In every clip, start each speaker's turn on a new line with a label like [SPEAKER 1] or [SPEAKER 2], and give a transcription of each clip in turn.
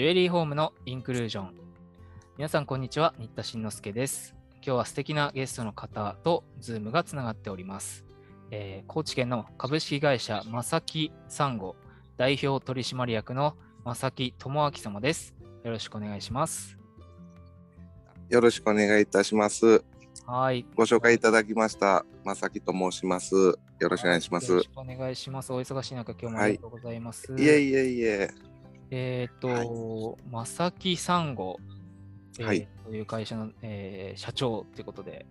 [SPEAKER 1] ジュエリーホームのインクルージョン。皆さん、こんにちは。新田慎之介です。今日は素敵なゲストの方とズームがつながっております。えー高知県の株式会社正木サンゴ代表取締役の正木智明様です。よろしくお願いします。
[SPEAKER 2] よろしくお願いいたします。
[SPEAKER 1] はい。
[SPEAKER 2] ご紹介いただきました、まさきと申します。よろしくお願いします。
[SPEAKER 1] お願いします。お忙しい中、今日もありがとうございます。
[SPEAKER 2] えいえいえ。
[SPEAKER 1] えっ、と、正木サンゴ、えー
[SPEAKER 2] はい
[SPEAKER 1] という会社の、えー社長ということで、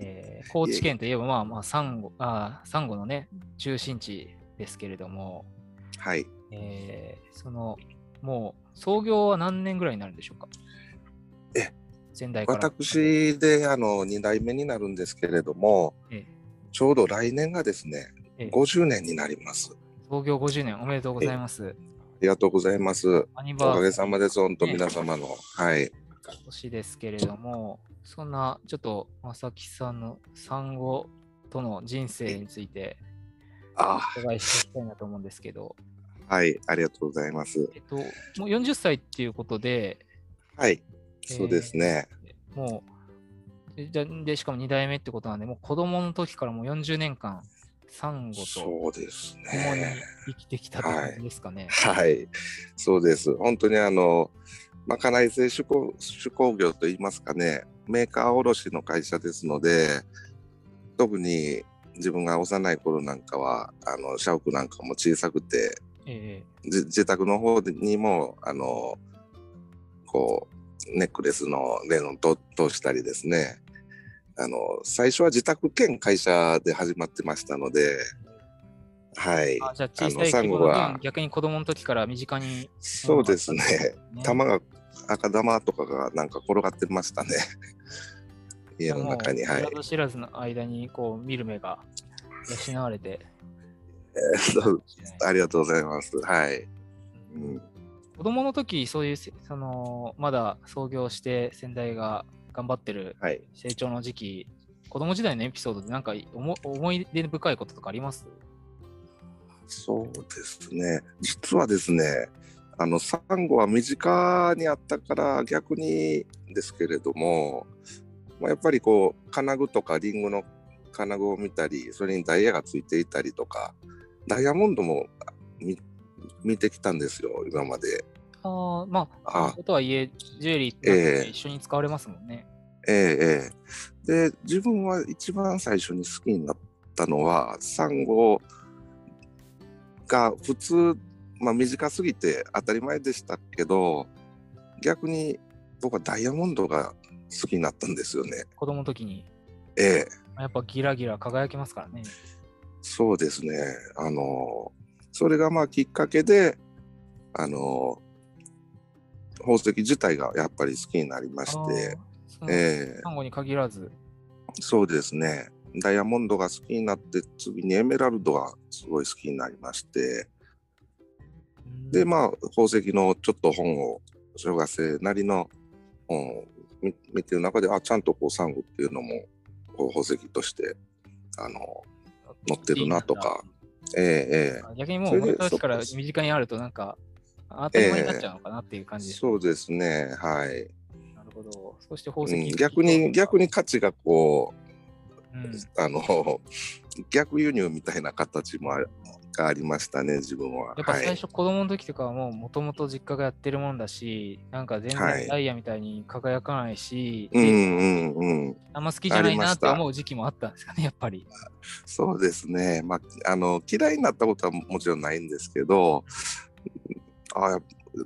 [SPEAKER 1] えー高知県といえば、まあまあ、サンゴあーサンゴのね、中心地ですけれども、
[SPEAKER 2] はい。
[SPEAKER 1] えーその、もう、創業は何年ぐらいになるんでしょうか？
[SPEAKER 2] え
[SPEAKER 1] 先代から。
[SPEAKER 2] 私であの2代目になるんですけれども、
[SPEAKER 1] え
[SPEAKER 2] ちょうど来年がですね、
[SPEAKER 1] ええ
[SPEAKER 2] 50年になります。
[SPEAKER 1] 創業50年、おめでとうございます。
[SPEAKER 2] ありがとうございます。おかげさまです。本当皆様の。はい。
[SPEAKER 1] 年ですけれども、そんな、ちょっと、正木さんの産後との人生について、
[SPEAKER 2] あ
[SPEAKER 1] お伺いしていきたいなと思うんですけど、
[SPEAKER 2] はい。ありがとうございます。
[SPEAKER 1] えっと、もう40歳っていうことで、
[SPEAKER 2] はい。そうですね。
[SPEAKER 1] もう、でじゃで、しかも2代目ってことなんで、もう子供の時からもう40年間、サンゴと
[SPEAKER 2] そうです
[SPEAKER 1] 共に
[SPEAKER 2] ね。
[SPEAKER 1] 生きてきた感じですかね。
[SPEAKER 2] はい。そうです。本当にあの、まかない製手工手工業といいますかね、メーカー卸の会社ですので、特に自分が幼い頃なんかは、あの、社屋なんかも小さくて、
[SPEAKER 1] え
[SPEAKER 2] じ自宅の方にも、あの、こう、ネックレスのレンをと通したりですね、あの、最初は自宅兼会社で始まってましたので、はい
[SPEAKER 1] じゃあ、小さい
[SPEAKER 2] サンゴは
[SPEAKER 1] 分、逆に子供の時から身近に、
[SPEAKER 2] そうですね。
[SPEAKER 1] ね
[SPEAKER 2] 玉が赤玉とかがなんか転がってましたね。家の中に。はい。
[SPEAKER 1] 知らずの間に、こう、見る目が養われて、
[SPEAKER 2] えー ありがとうございます。はい。うん、
[SPEAKER 1] 子供の時そういうせそのまだ創業して先代が頑張ってる
[SPEAKER 2] はい。
[SPEAKER 1] 成長の時期子供時代のエピソードでなんか思思い出深いこととかあります？
[SPEAKER 2] そうですね。実はですね、あの、サンゴは身近にあったから逆にですけれども、まあ、やっぱりこう、金具とかリンゴの金具を見たり、それにダイヤがついていたりとか、ダイヤモンドも見見てきたんですよ、今まで。
[SPEAKER 1] ああまあ
[SPEAKER 2] あ
[SPEAKER 1] とはいえジュエリーって
[SPEAKER 2] ええ
[SPEAKER 1] 一緒に使われますもんね、
[SPEAKER 2] ええええ。で、自分は一番最初に好きになったのは、サンゴが普通、まあ短すぎて当たり前でしたけど、逆に僕はダイヤモンドが好きになったんですよね。
[SPEAKER 1] 子供の時に
[SPEAKER 2] ええ。
[SPEAKER 1] やっぱギラギラ輝きますからね
[SPEAKER 2] そうですね。あの、それがまあきっかけで、あの、宝石自体がやっぱり好きになりまして、ええ。
[SPEAKER 1] サンゴに限らず。
[SPEAKER 2] そうですね。ダイヤモンドが好きになって、次にエメラルドがすごい好きになりまして、で、まあ、宝石のちょっと本を、小学生なりの本を見見てる中で、あ、ちゃんとこう、サンゴっていうのも、こう宝石として、あの、載ってるなとか、ええええ。
[SPEAKER 1] 逆にも
[SPEAKER 2] そうれで
[SPEAKER 1] 昔から身近にあるとなんか当たり前になっちゃうのかなっていう感じです、
[SPEAKER 2] そうですね、はい。
[SPEAKER 1] なるほどそして宝
[SPEAKER 2] う
[SPEAKER 1] 石、
[SPEAKER 2] ん、逆に、逆に価値がこう、
[SPEAKER 1] うん
[SPEAKER 2] あの、逆輸入みたいな形もあがありましたね、自分は。
[SPEAKER 1] やっぱ
[SPEAKER 2] はい
[SPEAKER 1] 最初子供の時とかはもともと実家がやってるもんだし、なんか全
[SPEAKER 2] はい
[SPEAKER 1] 然ダイヤみたいに輝かないし、
[SPEAKER 2] うん
[SPEAKER 1] で
[SPEAKER 2] うんうん。
[SPEAKER 1] あんま好きじゃないなって思う時期もあったんですかね、やっぱり。
[SPEAKER 2] そうですね。まあ、あの、嫌いになったことはもちろんないんですけど、あやっ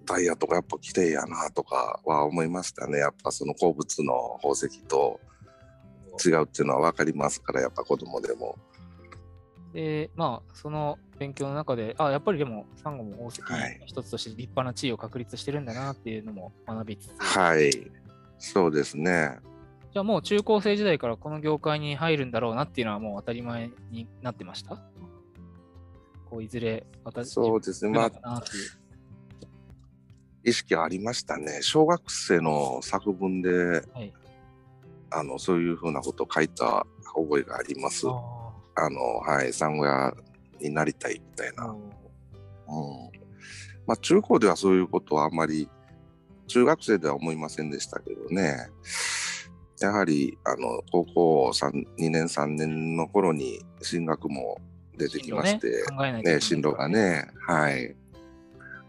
[SPEAKER 2] ぱダイヤとかやっぱ綺麗やなとかは思いましたね。やっぱその鉱物の宝石と違うっていうのは分かりますから、やっぱ子供でも。
[SPEAKER 1] で、まあ、その勉強の中で、あ、やっぱりでも、サンゴも宝石の
[SPEAKER 2] はい
[SPEAKER 1] 一つとして立派な地位を確立してるんだなっていうのも学びつつ、
[SPEAKER 2] はい。そうですね。
[SPEAKER 1] じゃあもう中高生時代からこの業界に入るんだろうなっていうのはもう当たり前になってました？こういずれ私
[SPEAKER 2] そうですね。まあ意識ありましたね。小学生の作文で、
[SPEAKER 1] はい。
[SPEAKER 2] あの、そういうふうなことを書いた覚えがあります。
[SPEAKER 1] あ
[SPEAKER 2] あの、はい、産後屋になりたいみたいな。
[SPEAKER 1] あ
[SPEAKER 2] うん。まあ、中高ではそういうことはあんまり中学生では思いませんでしたけどね。やはりあの高校3 2年3年の頃に進学も出てきまして、ねね、進路がね、はい。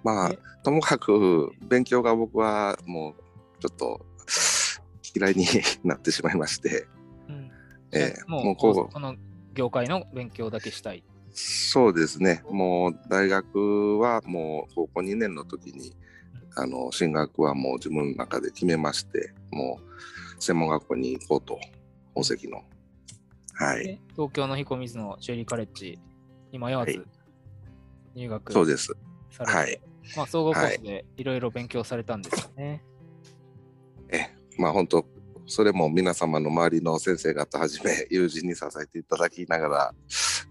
[SPEAKER 2] まあ、ともかく勉強が僕はもうちょっと嫌いに なってしまいまして、
[SPEAKER 1] うん、えー、もうこの業界の勉強だけしたい。
[SPEAKER 2] そうですね、もう大学はもう高校2年の時に、あの進学はもう自分の中で決めまして、もう専門学校に行こうと、宝石の。はい、
[SPEAKER 1] 東京の彦水のシェリーカレッジに迷わず入学、
[SPEAKER 2] はい、そうです。はい。
[SPEAKER 1] まあ、総合コースでいろいろ勉強されたんですよね。
[SPEAKER 2] はい、え、まあ本当、それも皆様の周りの先生方はじめ友人に支えていただきながら、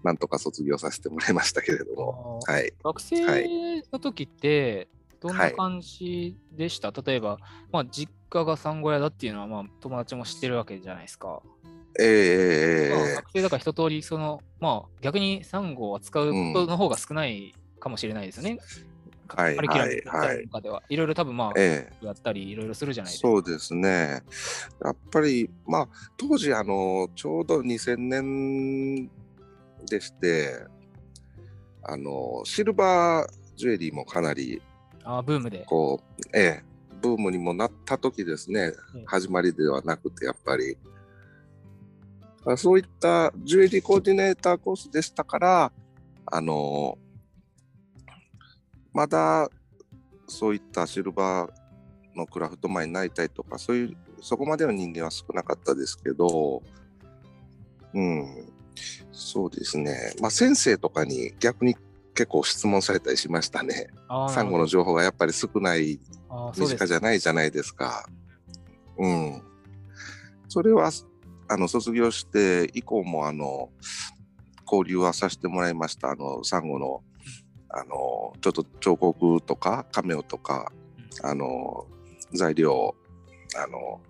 [SPEAKER 2] なんとか卒業させてもらいましたけれども、はい、
[SPEAKER 1] 学生の時って、どんな感じでした、はい、例えば、まあ、実家が産後屋だっていうのは、まあ、友達も知ってるわけじゃないですか。
[SPEAKER 2] ええーまあ、
[SPEAKER 1] 学生だから一通り、その、まあ、逆にサンゴを扱うことの方が少ないかもしれないですよね。うん
[SPEAKER 2] はい、カリキュラム
[SPEAKER 1] とかでは、いろいろ多分まあ、ええ、やったりいろいろするじゃないですか。
[SPEAKER 2] そうですね。やっぱり、まあ、当時、あの、ちょうど2000年でして、あのシルバージュエリーもかなり
[SPEAKER 1] あブームで。
[SPEAKER 2] こう、ええ、ブームにもなった時ですね、うん、始まりではなくてやっぱり。そういったジュエリーコーディネーターコースでしたからあのまだそういったシルバーのクラフトマンになりたいとかそういうそこまでの人間は少なかったですけど、うん、そうですね。まあ、先生とかに逆に結構質問されたりしましたね。サンゴの情報がやっぱり少ない身近じゃないじゃないですか。うん。それはあの卒業して以降もあの交流はさせてもらいました。あのサンゴのあのちょっと彫刻とかカメオとかあの材料あの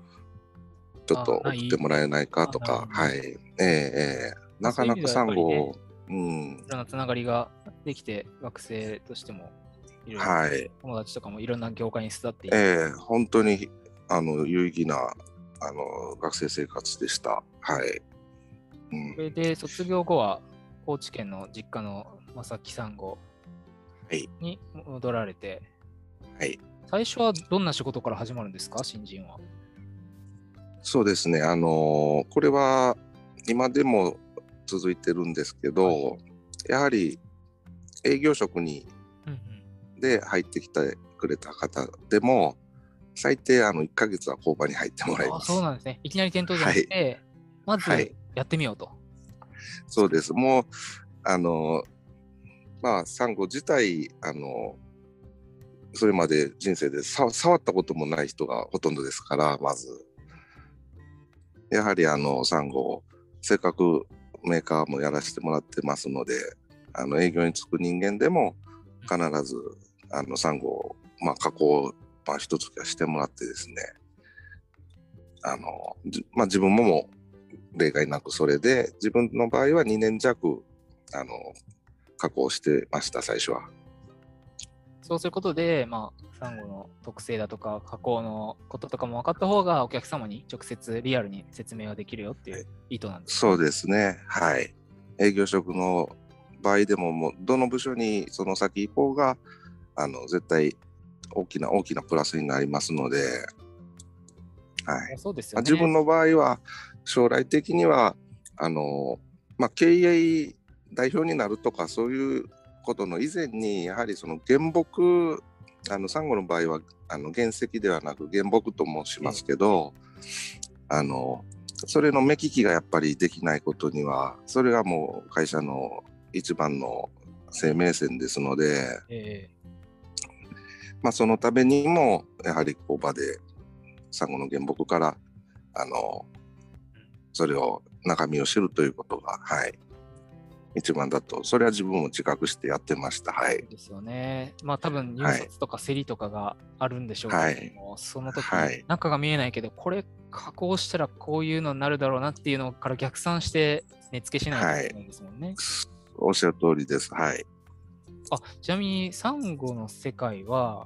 [SPEAKER 2] ちょっと送ってもらえないかとか、はい、ええええなかなかサンゴを、
[SPEAKER 1] うん。いろんなつながりができて、学生としても、いろいろ、
[SPEAKER 2] はい、
[SPEAKER 1] 友達とかもいろんな業界に育ってい
[SPEAKER 2] て。ええ本当にあの有意義なあの学生生活でした。はい。
[SPEAKER 1] うん、それで卒業後は高知県の実家の正木さんごに戻られて、
[SPEAKER 2] はい、
[SPEAKER 1] 最初はどんな仕事から始まるんですか、新人は。
[SPEAKER 2] そうですね、あのこれは今でも続いてるんですけど、はい、やはり営業職にで入ってきてくれた方でも、最低あの1か月は工場に入ってもらいます。
[SPEAKER 1] そうなんですね。いきなり店頭じゃなくて、はい、まずやってみようと。はい、
[SPEAKER 2] そうです。もう、あの、まあ、サンゴ自体、あの、それまで人生で触ったこともない人がほとんどですから、まず。やはりあの、サンゴをせっかくメーカーもやらせてもらってますので、あの営業に就く人間でも必ずあのサンゴを、まあ、加工、まあ、一つはしてもらってですね、あのまあ、自分もも例外なくそれで、自分の場合は2年弱あの加工してました、最初は。
[SPEAKER 1] そうすることで、まあ、サンゴの特性だとか加工のこととかも分かった方がお客様に直接リアルに説明ができるよっていう意図なんです、
[SPEAKER 2] ね、そうですね。はい。営業職の場合でももうどの部署にその先行こうがあの絶対大きな大きなプラスになりますので、はい。
[SPEAKER 1] そうですよ、
[SPEAKER 2] ね、自分の場合は将来的にはあの、まあ、経営代表になるとかそういうことの以前にやはりその原木あのサンゴの場合はあの原石ではなく原木と申しますけど、あのそれの目利きがやっぱりできないことにはそれがもう会社の一番の生命線ですので、えー、まあ、そのためにもやはり工場でサンゴの原木からあのそれを中身を知るということが、はい、一番だと、それは自分も自覚してやってました。はい。
[SPEAKER 1] ですよね。まあ多分入札とか競りとかがあるんでしょうけども、はい、その時、はい、中が見えないけど、これ加工したらこういうのになるだろうなっていうのから逆算して値付けしないといけないですもんね。はい、
[SPEAKER 2] おっしゃる通りです。はい。
[SPEAKER 1] あちなみにサンゴの世界は、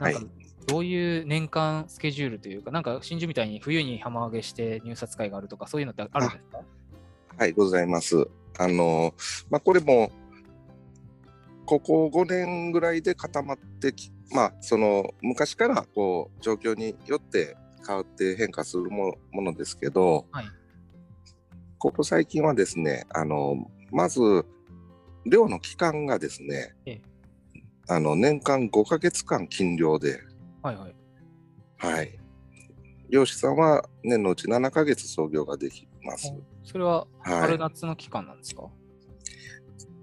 [SPEAKER 1] なんかどういう年間スケジュールというか、なんか真珠みたいに冬に浜揚げして入札会があるとか、そういうのってあるんですか？
[SPEAKER 2] はい、ございます。あの、まあ、これも、ここ5年ぐらいで固まってき、まあ、その、昔から、こう、状況によって変わって変化するもものですけど、
[SPEAKER 1] はい
[SPEAKER 2] ここ最近はですね、あの、まず、漁の期間がですね、
[SPEAKER 1] ええ
[SPEAKER 2] あの、年間5ヶ月間禁漁で、
[SPEAKER 1] はいはい。
[SPEAKER 2] はい。漁師さんは年のうち7ヶ月操業ができます。
[SPEAKER 1] それは
[SPEAKER 2] はい。
[SPEAKER 1] 春夏の期間なんですか、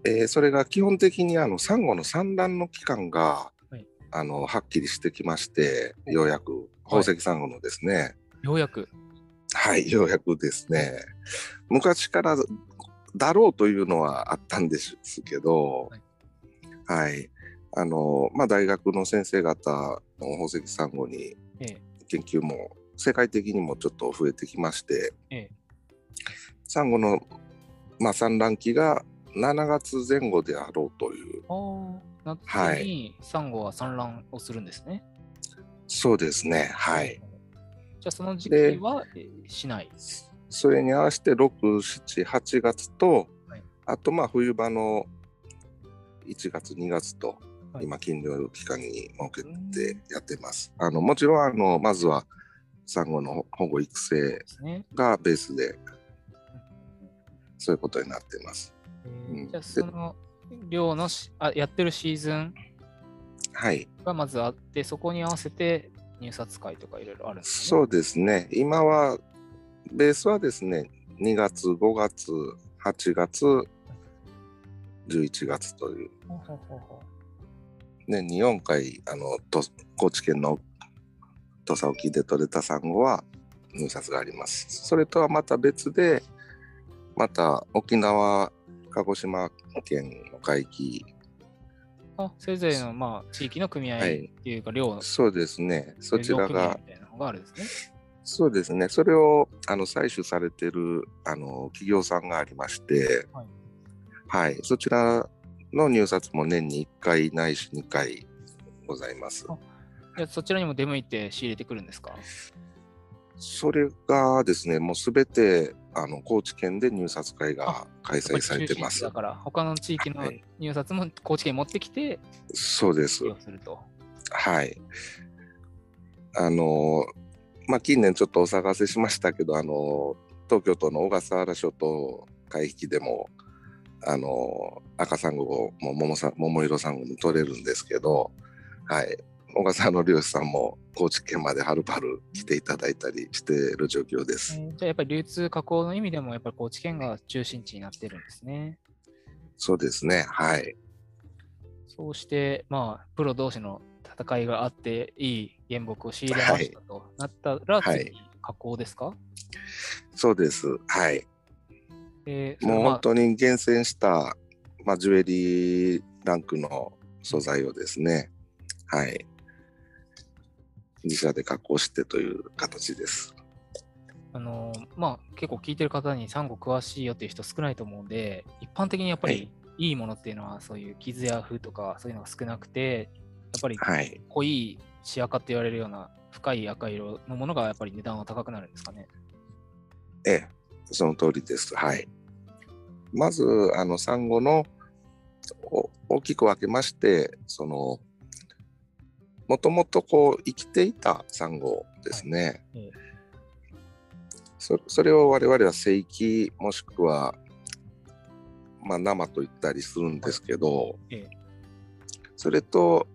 [SPEAKER 2] えーそれが基本的にあのサンゴの産卵の期間が、
[SPEAKER 1] はい。
[SPEAKER 2] あのはっきりしてきまして、ようやく宝石サンゴのですね、
[SPEAKER 1] ようやく？
[SPEAKER 2] はい、ようやくですね、昔からだろうというのはあったんですけど、はい、あの、まあ、大学の先生方の宝石サンゴに
[SPEAKER 1] ええ。
[SPEAKER 2] 研究も世界的にもちょっと増えてきまして、
[SPEAKER 1] ええ
[SPEAKER 2] サンゴの、まあ、産卵期が7月前後であろうという、
[SPEAKER 1] 夏にサンゴは産卵をするんですね。
[SPEAKER 2] そうですね、はい。。
[SPEAKER 1] じゃあその時
[SPEAKER 2] で
[SPEAKER 1] 期はえーしない。
[SPEAKER 2] それに合わせて6、7、8月と、
[SPEAKER 1] はい
[SPEAKER 2] あとまあ冬場の1月、2月と、
[SPEAKER 1] はい
[SPEAKER 2] 今、禁漁期間に設けてやってます。あのもちろんあの、まずはサンゴの保護育成。がベースで、そういうことになってます。うん
[SPEAKER 1] えーじゃあその漁のしあやってるシーズン
[SPEAKER 2] はい、
[SPEAKER 1] がまずあって、そこに合わせて入札会とかいろいろあるんですね。
[SPEAKER 2] そうですね。今は、ベースはですね、2月、5月、8月、11月という、年に4回、あの、と高知県の土佐沖で取れたサンゴは入札があります。それとはまた別で、また沖縄、鹿児島県の海域、
[SPEAKER 1] うあそれぞれの、まあ、地域の組合っ
[SPEAKER 2] はい。
[SPEAKER 1] ていうか、漁の。
[SPEAKER 2] そうですね、そちらが。そうですね。それをあの採取されてるあの企業さんがありまして、
[SPEAKER 1] はい。
[SPEAKER 2] はい、そちらの入札も年に1回ないし2回ございます。
[SPEAKER 1] そちらにも出向いて仕入れてくるんですか？
[SPEAKER 2] それがですね、もうすべてあの高知県で入札会が開催されてます
[SPEAKER 1] だ。から、他の地域の
[SPEAKER 2] はい
[SPEAKER 1] 入札も高知県に持ってきて、
[SPEAKER 2] そうです
[SPEAKER 1] ると。
[SPEAKER 2] はい。あの、まあ、近年ちょっとお探せしましたけど、あの、東京都の小笠原諸島海域でも、あの、赤サンゴも桃さ桃色サンゴも取れるんですけど、はい。小笠原の漁師さんも高知県まではるばる来ていただいたりしている状況です。
[SPEAKER 1] えーじゃあやっぱり流通加工の意味でも、やっぱり高知県が中心地になってるんですね。
[SPEAKER 2] そうですね。はい。
[SPEAKER 1] そうして、まあ、プロ同士の戦いがあって、いい原木を仕入れましたとなったら、
[SPEAKER 2] はい
[SPEAKER 1] 次、加工ですか、
[SPEAKER 2] そうです。はい。
[SPEAKER 1] えー
[SPEAKER 2] もう本当に厳選した、まあ、ジュエリーランクの素材をですね、はい。自社で加工してという形です。
[SPEAKER 1] あのーまあ、結構聞いてる方にサンゴ詳しいよっていう人少ないと思うんで、一般的にやっぱりいいものっていうのは、そういう傷や風とかそういうのが少なくて、やっぱり
[SPEAKER 2] はい。
[SPEAKER 1] 濃いシアカって言われるような深い赤色のものがやっぱり値段は高くなるんですかね。
[SPEAKER 2] ええ、その通りです。はい。まず、あの、サンゴのお大きく分けまして、その、もともとこう生きていたサンゴですね。
[SPEAKER 1] ええ
[SPEAKER 2] そそれを我々は正規もしくは、まあ、生と言ったりするんですけど、
[SPEAKER 1] ええ。
[SPEAKER 2] それと、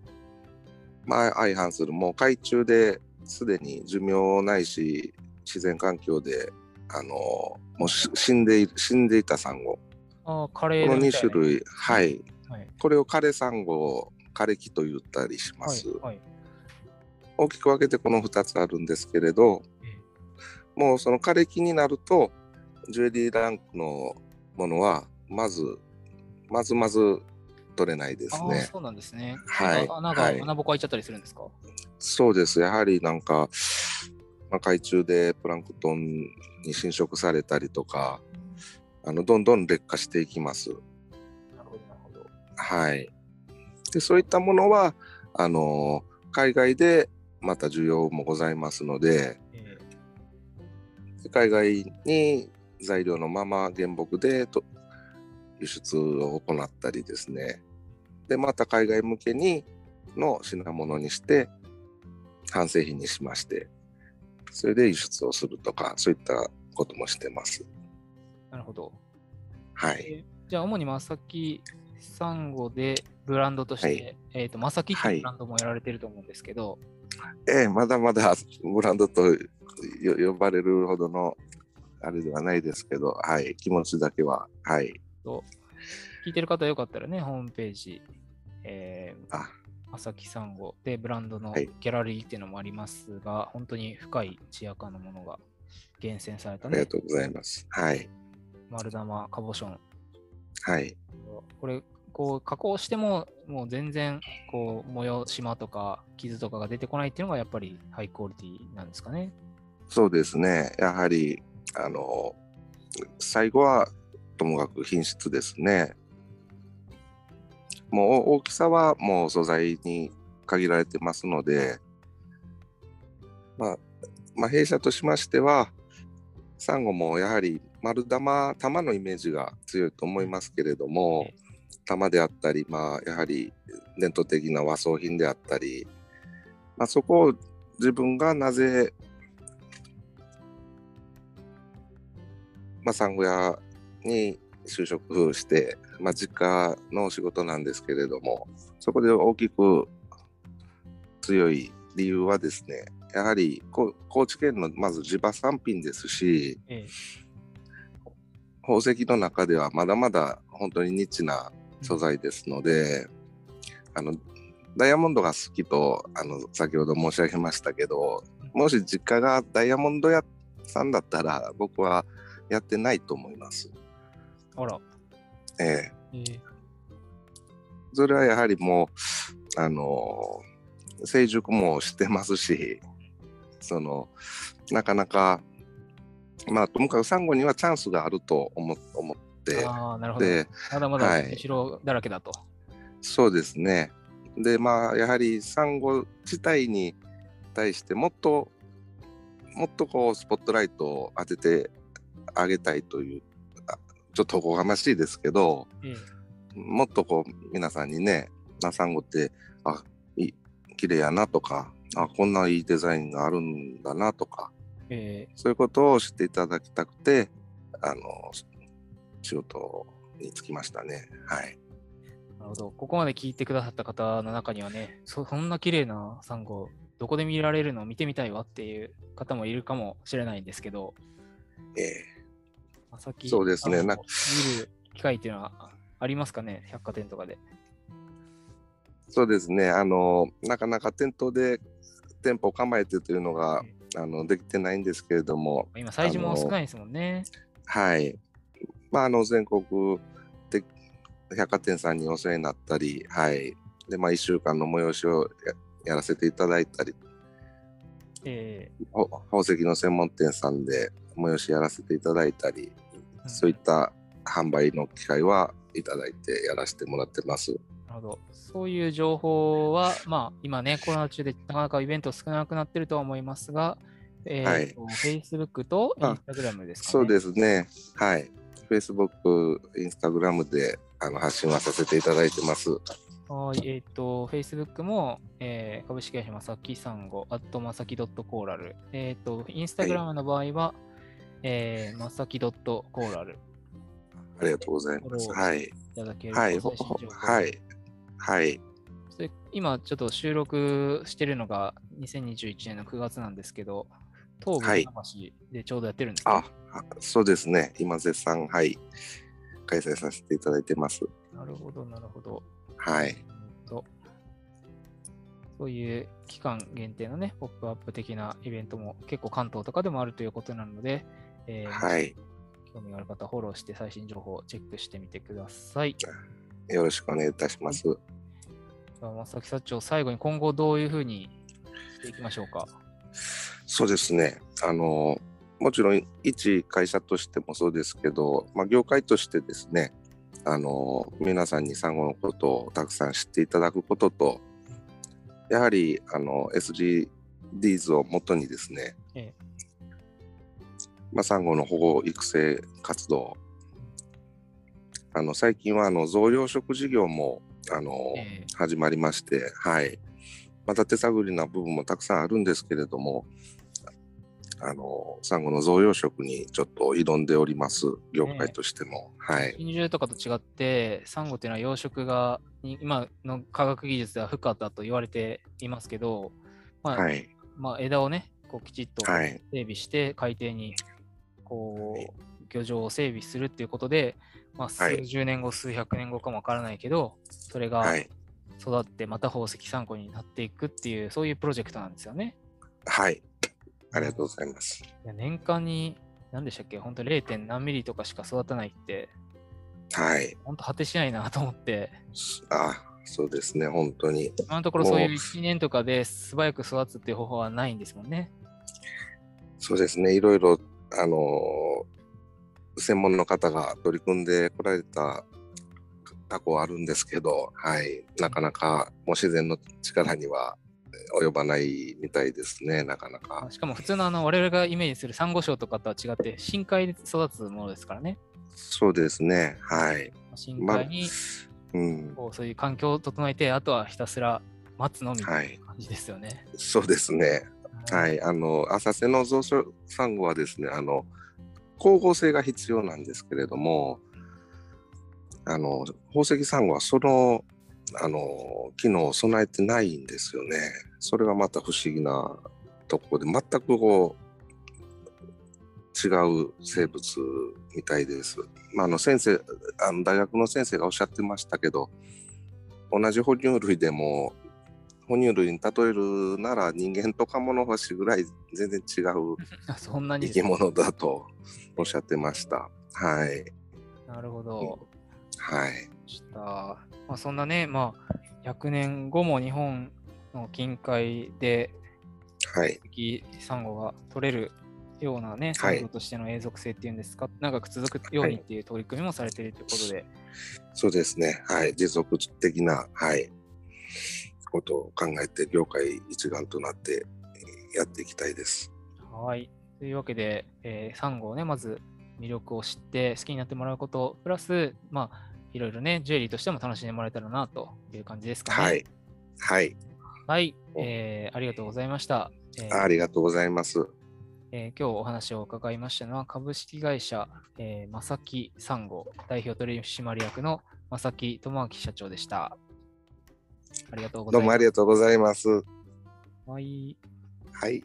[SPEAKER 2] まあ、相反する。もう海中ですでに寿命ないし自然環境であのもうし死んで死んでいたサンゴ。
[SPEAKER 1] ああ、カレー
[SPEAKER 2] この2
[SPEAKER 1] みたいな。
[SPEAKER 2] 種類はい。
[SPEAKER 1] はい。
[SPEAKER 2] これを枯れサンゴ枯れ木と言ったりします、
[SPEAKER 1] はい。はい。
[SPEAKER 2] 大きく分けてこの2つあるんですけれど
[SPEAKER 1] ええ
[SPEAKER 2] もうその枯れ木になるとジュエリーランクのものはまずまずまず取れないですね
[SPEAKER 1] そうなんですね。
[SPEAKER 2] はい
[SPEAKER 1] 穴が、
[SPEAKER 2] はい
[SPEAKER 1] 穴ぼこ開いちゃったりするんですか？
[SPEAKER 2] そうですやはりなんか、まあ、海中でプランクトンに侵食されたりとかあのどんどん劣化していきます
[SPEAKER 1] なるほど、なるほど。
[SPEAKER 2] はいでそういったものはあの海外でまた需要もございますので、
[SPEAKER 1] え
[SPEAKER 2] 海外に材料のまま原木でと輸出を行ったりですね。でまた海外向けにの品物にして半製品にしましてそれで輸出をするとかそういったこともしてます。
[SPEAKER 1] なるほど。
[SPEAKER 2] はい。
[SPEAKER 1] えじゃあ、主にまさきサンゴでブランドとして、
[SPEAKER 2] はい。
[SPEAKER 1] えっ、と、まさきって
[SPEAKER 2] はい。いう
[SPEAKER 1] ブランドもやられてると思うんですけど、
[SPEAKER 2] ええまだまだ ブランドとよ呼ばれるほどのあれではないですけどはい。気持ちだけははい。
[SPEAKER 1] と聞いてる方よかったらね、ホームページ、えー、
[SPEAKER 2] あ。
[SPEAKER 1] まさきサンゴでブランドの
[SPEAKER 2] はい。
[SPEAKER 1] ギャラリーっていうのもありますが、本当に深い艶赤のものが厳選されたね。
[SPEAKER 2] ありが、とうございます。はい。
[SPEAKER 1] 丸玉カボション。
[SPEAKER 2] はい。
[SPEAKER 1] これ、こう加工しても、もう全然、こう、模様、島とか傷とかが出てこないっていうのがやっぱりハイクオリティなんですかね。
[SPEAKER 2] そうですね。やはり、あの、最後はともかく品質ですね。もう大きさはもう素材に限られてますので、まあ、まあ、弊社としましては、サンゴもやはり丸玉、玉のイメージが強いと思いますけれども
[SPEAKER 1] え、
[SPEAKER 2] 玉であったり、まあ、やはり伝統的な和装品であったり、まあ、そこを自分がなぜまあ、産後屋に就職して、まあ、実家の仕事なんですけれども、そこで大きく強い理由はですね、やはりこ高知県のまず地場産品ですし、
[SPEAKER 1] え。
[SPEAKER 2] 宝石の中ではまだまだ本当にニッチな素材ですので、あのダイヤモンドが好きとあの先ほど申し上げましたけど、もし実家がダイヤモンド屋さんだったら僕はやってないと思います。
[SPEAKER 1] あら、
[SPEAKER 2] ええ。
[SPEAKER 1] えー
[SPEAKER 2] それはやはりもう、あの成熟もしてますし、そのなかなか、まあ、ともかくサンゴにはチャンスがあると思思って、
[SPEAKER 1] ああ、なるほど。
[SPEAKER 2] で、
[SPEAKER 1] まだまだ
[SPEAKER 2] はい
[SPEAKER 1] 後ろだらけだと。
[SPEAKER 2] そうですね。で、まあ、やはりサンゴ自体に対してもっと、もっとこう、スポットライトを当ててあげたいという、あちょっとおこがましいですけど、
[SPEAKER 1] え
[SPEAKER 2] もっとこう、皆さんにね、なサンゴって、あ、いい綺麗やなとか、あ、こんないいデザインがあるんだなとか、
[SPEAKER 1] ええ
[SPEAKER 2] そういうことを知っていただきたくて、あの、仕事に就きましたね。はい。
[SPEAKER 1] なるほど。ここまで聞いてくださった方の中にはね、そそんな綺麗なサンゴ、どこで見られるの見てみたいわっていう方もいるかもしれないんですけど、
[SPEAKER 2] ええ
[SPEAKER 1] まさき
[SPEAKER 2] そうですねな
[SPEAKER 1] 見る機会っていうのはありますかね、百貨店とかで。
[SPEAKER 2] そうですね、あのなかなか店頭で店舗を構えてというのがあのできてないんですけれども、
[SPEAKER 1] 今、催事も少ないですもんね。
[SPEAKER 2] はい、まあ、あの全国で百貨店さんにお世話になったり、はいでまあ、1週間の催しをややらせていただいたり、
[SPEAKER 1] え
[SPEAKER 2] ほ宝石の専門店さんで催しやらせていただいたり、
[SPEAKER 1] うん
[SPEAKER 2] そういった販売の機会はいただいてやらせてもらってます。
[SPEAKER 1] なるほど。そういう情報は、まあ、今ね、コロナ中でなかなかイベント少なくなってるとは思いますが、えーと Facebook と
[SPEAKER 2] あ
[SPEAKER 1] Instagram ですかね。
[SPEAKER 2] そうですね。はい。Facebook、Instagram であの発信はさせていただいてます。
[SPEAKER 1] はい、えっ、と、Facebook も、えー株式会社まさきさんご、アットまさき .coral。えっ、と、Instagram の場合は、えー、まさき .coral
[SPEAKER 2] ありがとうございます。はい。
[SPEAKER 1] いただける
[SPEAKER 2] はい。
[SPEAKER 1] と
[SPEAKER 2] はい。はい。
[SPEAKER 1] それ今ちょっと収録してるのが2021年の9月なんですけど、東部
[SPEAKER 2] はい
[SPEAKER 1] 船橋でちょうどやってるんですか、
[SPEAKER 2] あ、あそうですね。今絶賛、はい。開催させていただいてます。
[SPEAKER 1] なるほど、なるほど。
[SPEAKER 2] はい。
[SPEAKER 1] そういう期間限定のね、ポップアップ的なイベントも結構関東とかでもあるということなので、えー
[SPEAKER 2] はい。
[SPEAKER 1] 興味がある方、フォローして最新情報をチェックしてみてください。
[SPEAKER 2] よろしくお願いいたします。
[SPEAKER 1] では正木社長、最後に今後どういうふうにしていきましょうか？
[SPEAKER 2] そうですね。あの、もちろん一会社としてもそうですけど、まあ、業界としてですね、あの、皆さんに産後のことをたくさん知っていただくことと、やはり、あの、SDGs をもとにですね、
[SPEAKER 1] ええ。
[SPEAKER 2] まあ、サンゴの保護育成活動あの最近はあの増養殖事業もあの、
[SPEAKER 1] ええ。
[SPEAKER 2] 始まりまして、はい、また手探りな部分もたくさんあるんですけれどもあのサンゴの増養殖にちょっと挑んでおります業界としても、はい。
[SPEAKER 1] 真珠とかと違って、サンゴっていうのは養殖がに今の科学技術では不可だと言われていますけど、まあ
[SPEAKER 2] はい。
[SPEAKER 1] まあ、枝をね、こうきちっと
[SPEAKER 2] はい。
[SPEAKER 1] 整備して、海底にこ
[SPEAKER 2] はいう
[SPEAKER 1] 漁場を整備するっていうことで、まあ、
[SPEAKER 2] はい。
[SPEAKER 1] 数十年後、数百年後かもわからないけど、それが
[SPEAKER 2] はい。
[SPEAKER 1] 育って、また宝石サンゴになっていくっていう、そういうプロジェクトなんですよね。
[SPEAKER 2] はいありがとうございます。
[SPEAKER 1] いや年間に、何でしたっけ、本当 0. 何ミリとかしか育たないって、
[SPEAKER 2] はい。
[SPEAKER 1] 本当果てしないなと思って、
[SPEAKER 2] あそうですね本当に。
[SPEAKER 1] 今のところそういう
[SPEAKER 2] もう。
[SPEAKER 1] 1年とかで素早く育つっていう方法はないんですもんね。
[SPEAKER 2] そうですね、いろいろ、あのー専門の方が取り組んでこられた過去はあるんですけど、はい、なかなかもう自然の力には及ばないみたいですね、なかなか。
[SPEAKER 1] しかも普通のあの我々がイメージするサンゴ礁とかとは違って深海で育つものですからね。
[SPEAKER 2] そうですね、はい。
[SPEAKER 1] 深海に
[SPEAKER 2] うん、
[SPEAKER 1] こうそういう環境を整えて、あとはひたすら待つのみ
[SPEAKER 2] はい
[SPEAKER 1] っていう感じですよね。
[SPEAKER 2] そうですね。はい、あの浅瀬の増殖サンゴはですね、あの光合成が必要なんですけれども、あの宝石サンゴはそのあの機能を備えてないんですよね。それがまた不思議なところで、全くこう違う生物みたいです。まあ、あの先生あの大学の先生がおっしゃってましたけど、同じ哺乳類でも哺乳類に例えるなら人間とカモノハシぐらい全然違う
[SPEAKER 1] あ そんなに
[SPEAKER 2] 生き物だとおっしゃってました。はい。
[SPEAKER 1] なるほど。
[SPEAKER 2] はい。
[SPEAKER 1] した。まあ、そんなね、まあ、100年後も日本の近海で
[SPEAKER 2] はい。
[SPEAKER 1] 石サンゴが取れるようなね、
[SPEAKER 2] はい
[SPEAKER 1] サンゴとしての永続性っていうんですか、長く続くようにっていう取り組みもされているということで、
[SPEAKER 2] そうですね。はい。持続的な、はい。ことを考えて、業界一丸となってえーやっていきたいです。
[SPEAKER 1] はい。というわけで、えーサンゴをね、まず魅力を知って好きになってもらうこと、プラス、まあ、いろいろね、ジュエリーとしても楽しんでもらえたらなという感じですかね。
[SPEAKER 2] はい。はい。
[SPEAKER 1] はい。えーありがとうございました。えー
[SPEAKER 2] ありがとうございます。
[SPEAKER 1] えー今日お話を伺いましたのは、株式会社、えー、正木サンゴ代表取締役の正木智明社長でした。ありがとうござ
[SPEAKER 2] ど
[SPEAKER 1] いうます。
[SPEAKER 2] もありがとうございます。
[SPEAKER 1] はい。
[SPEAKER 2] はい。